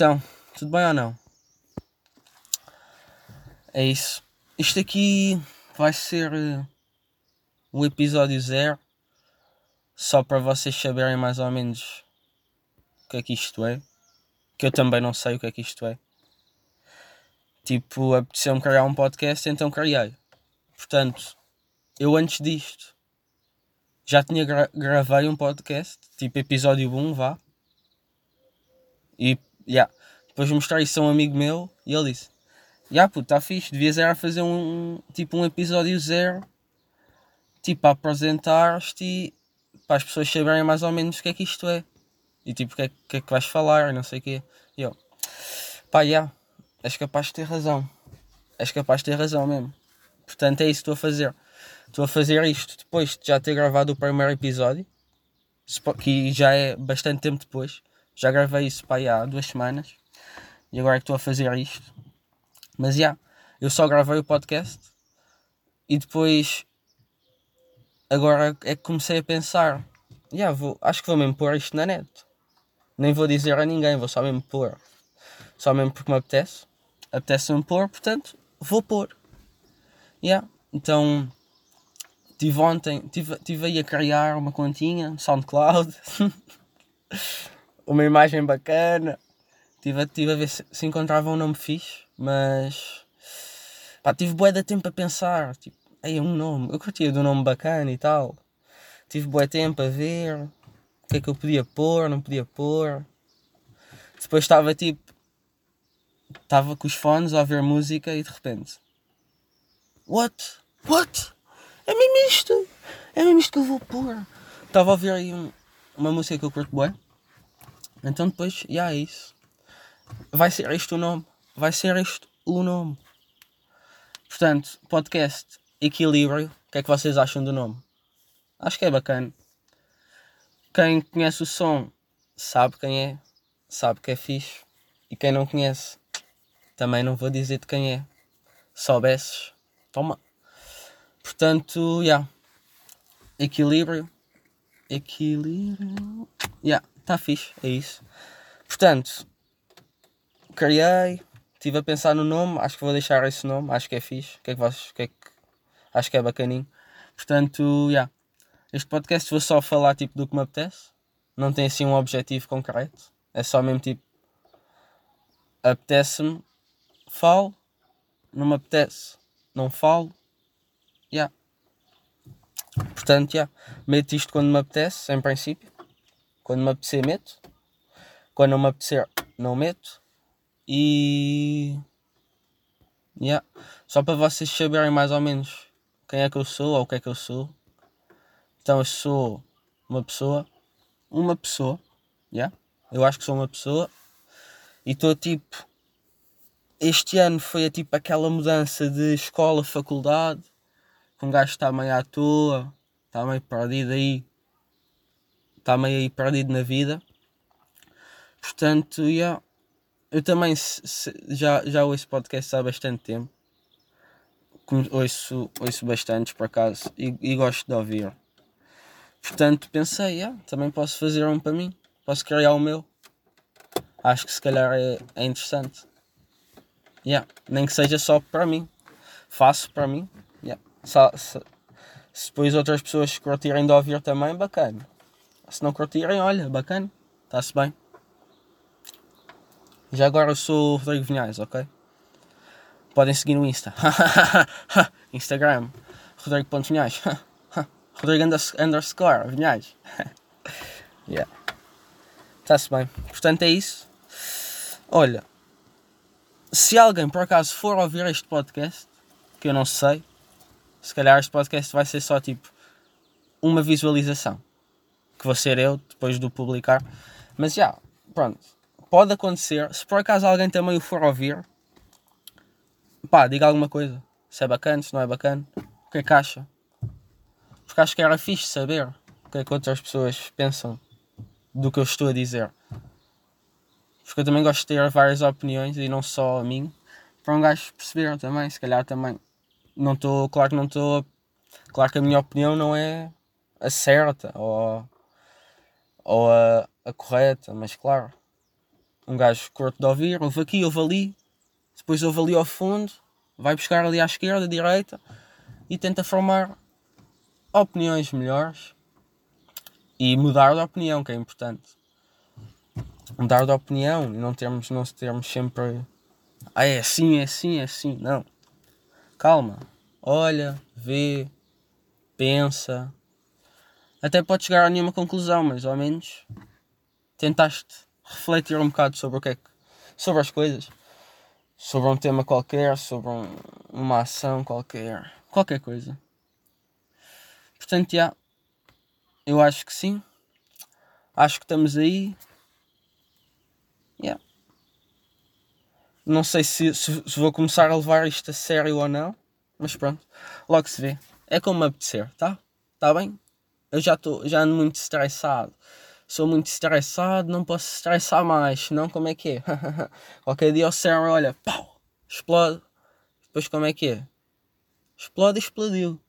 Então, tudo bem ou não? É isso. Isto aqui vai ser uh, o episódio zero. Só para vocês saberem mais ou menos o que é que isto é. Que eu também não sei o que é que isto é. Tipo, apeteceu-me criar um podcast, então criei. Portanto, eu antes disto já tinha gra gravei um podcast, tipo episódio 1, vá. E, yeah. Depois mostrei isso a um amigo meu e ele disse: Ya, puto, tá fixe, devias era fazer um, tipo um episódio zero, tipo, a apresentar-te e para as pessoas saberem mais ou menos o que é que isto é. E tipo, o que é que, é que vais falar, não sei o quê. E eu, pá, já, és capaz de ter razão. És capaz de ter razão mesmo. Portanto, é isso que estou a fazer. Estou a fazer isto depois de já ter gravado o primeiro episódio, que já é bastante tempo depois. Já gravei isso pá, há duas semanas. E agora é que estou a fazer isto. Mas já, yeah, eu só gravei o podcast e depois agora é que comecei a pensar, yeah, vou, acho que vou mesmo pôr isto na net. Nem vou dizer a ninguém, vou só mesmo pôr. Só mesmo porque me apetece. Apetece-me pôr, portanto, vou pôr. Yeah. Então, tive ontem, tive, tive aí a criar uma continha, SoundCloud, uma imagem bacana. Tive, tive a ver se, se encontrava um nome fixe. Mas pá, tive bué de tempo a pensar, tipo, aí um nome, eu curtia do nome bacana e tal. Tive bué tempo a ver o que é que eu podia pôr, não podia pôr. Depois estava tipo, estava com os fones a ouvir música e de repente, what? What? É mesmo isto? É mesmo isto que eu vou pôr? Estava a ouvir aí um, uma música que eu curto bué. Então depois, já yeah, é isso. Vai ser isto o nome vai ser este o nome. Portanto, podcast Equilíbrio. O que é que vocês acham do nome? Acho que é bacana. Quem conhece o som sabe quem é, sabe que é fixe. E quem não conhece, também não vou dizer de quem é. Soubesses, toma. Portanto, já. Yeah. Equilíbrio. Equilíbrio. Yeah, tá fixe, é isso. Portanto, criei, Estive a pensar no nome, acho que vou deixar esse nome, acho que é fixe. Que é que vocês, que é que, acho que é bacaninho. Portanto, já. Yeah. Este podcast vou só falar tipo do que me apetece. Não tem assim um objetivo concreto. É só mesmo tipo. Apetece-me, falo. Não me apetece, não falo. Já. Yeah. Portanto, já. Yeah. Meto isto quando me apetece, em princípio. Quando me apetecer, meto. Quando não me apetecer, não meto. E. Yeah. Só para vocês saberem mais ou menos quem é que eu sou ou o que é que eu sou. Então eu sou uma pessoa. Uma pessoa. Yeah. Eu acho que sou uma pessoa. E estou tipo. Este ano foi a, tipo aquela mudança de escola, faculdade. Que um gajo está meio à toa. Está meio perdido aí. Está meio aí perdido na vida. Portanto, yeah eu também se, já, já ouço podcast há bastante tempo. Ouço, ouço bastante por acaso e, e gosto de ouvir. Portanto pensei, yeah, também posso fazer um para mim. Posso criar o meu. Acho que se calhar é, é interessante. Yeah. Nem que seja só para mim. Faço para mim. Yeah. Se, se, se depois outras pessoas curtirem de ouvir também, bacana. Se não curtirem, olha, bacana. Está-se bem. Já agora eu sou o Rodrigo Vinhais, ok? Podem seguir no Insta. Instagram. Rodrigo.vinhais. Rodrigo underscore Vinhais. yeah. Está-se bem. Portanto é isso. Olha. Se alguém por acaso for ouvir este podcast, que eu não sei, se calhar este podcast vai ser só tipo uma visualização. Que vou ser eu depois do publicar. Mas já, pronto pode acontecer, se por acaso alguém também o for ouvir, pá, diga alguma coisa. Se é bacana, se não é bacana, o que é que acha? Porque acho que era fixe saber o que é que outras pessoas pensam do que eu estou a dizer. Porque eu também gosto de ter várias opiniões e não só a mim, para um gajo perceber também, se calhar também. Não estou, claro que não estou, claro que a minha opinião não é a certa ou, ou a, a correta, mas claro, Um gajo curto de ouvir, ouve aqui, ouve ali, depois ouve ali ao fundo, vai buscar ali à esquerda, à direita e tenta formar opiniões melhores e mudar de opinião, que é importante. Mudar de opinião e não termos, não termos sempre ah, é assim, é assim, é assim. Não. Calma. Olha, vê, pensa. Até pode chegar a nenhuma conclusão, mas ao menos tentaste refletir um bocado sobre o que é que. sobre as coisas. Sobre um tema qualquer, sobre um, uma ação qualquer. Qualquer coisa. Portanto, já. Eu acho que sim. Acho que estamos aí. Yeah. Não sei se, se, se, vou começar a levar isto a sério ou não. Mas pronto. Logo se vê. É como me apetecer, tá? Tá bem? Eu já estou já ando muito estressado. Sou muito estressado, não posso estressar mais. Senão como é que é? Qualquer dia o cérebro olha, pau, explode. Depois como é que é? Explode explodiu.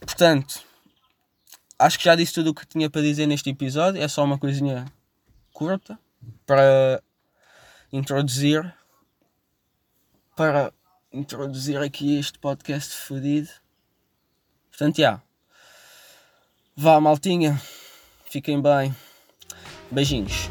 Portanto, acho que já disse tudo o que tinha para dizer neste episódio. É só uma coisinha curta para introduzir para introduzir aqui este podcast fodido. Portanto, já. Vá, maltinha. Fiquem bem. Beijinhos.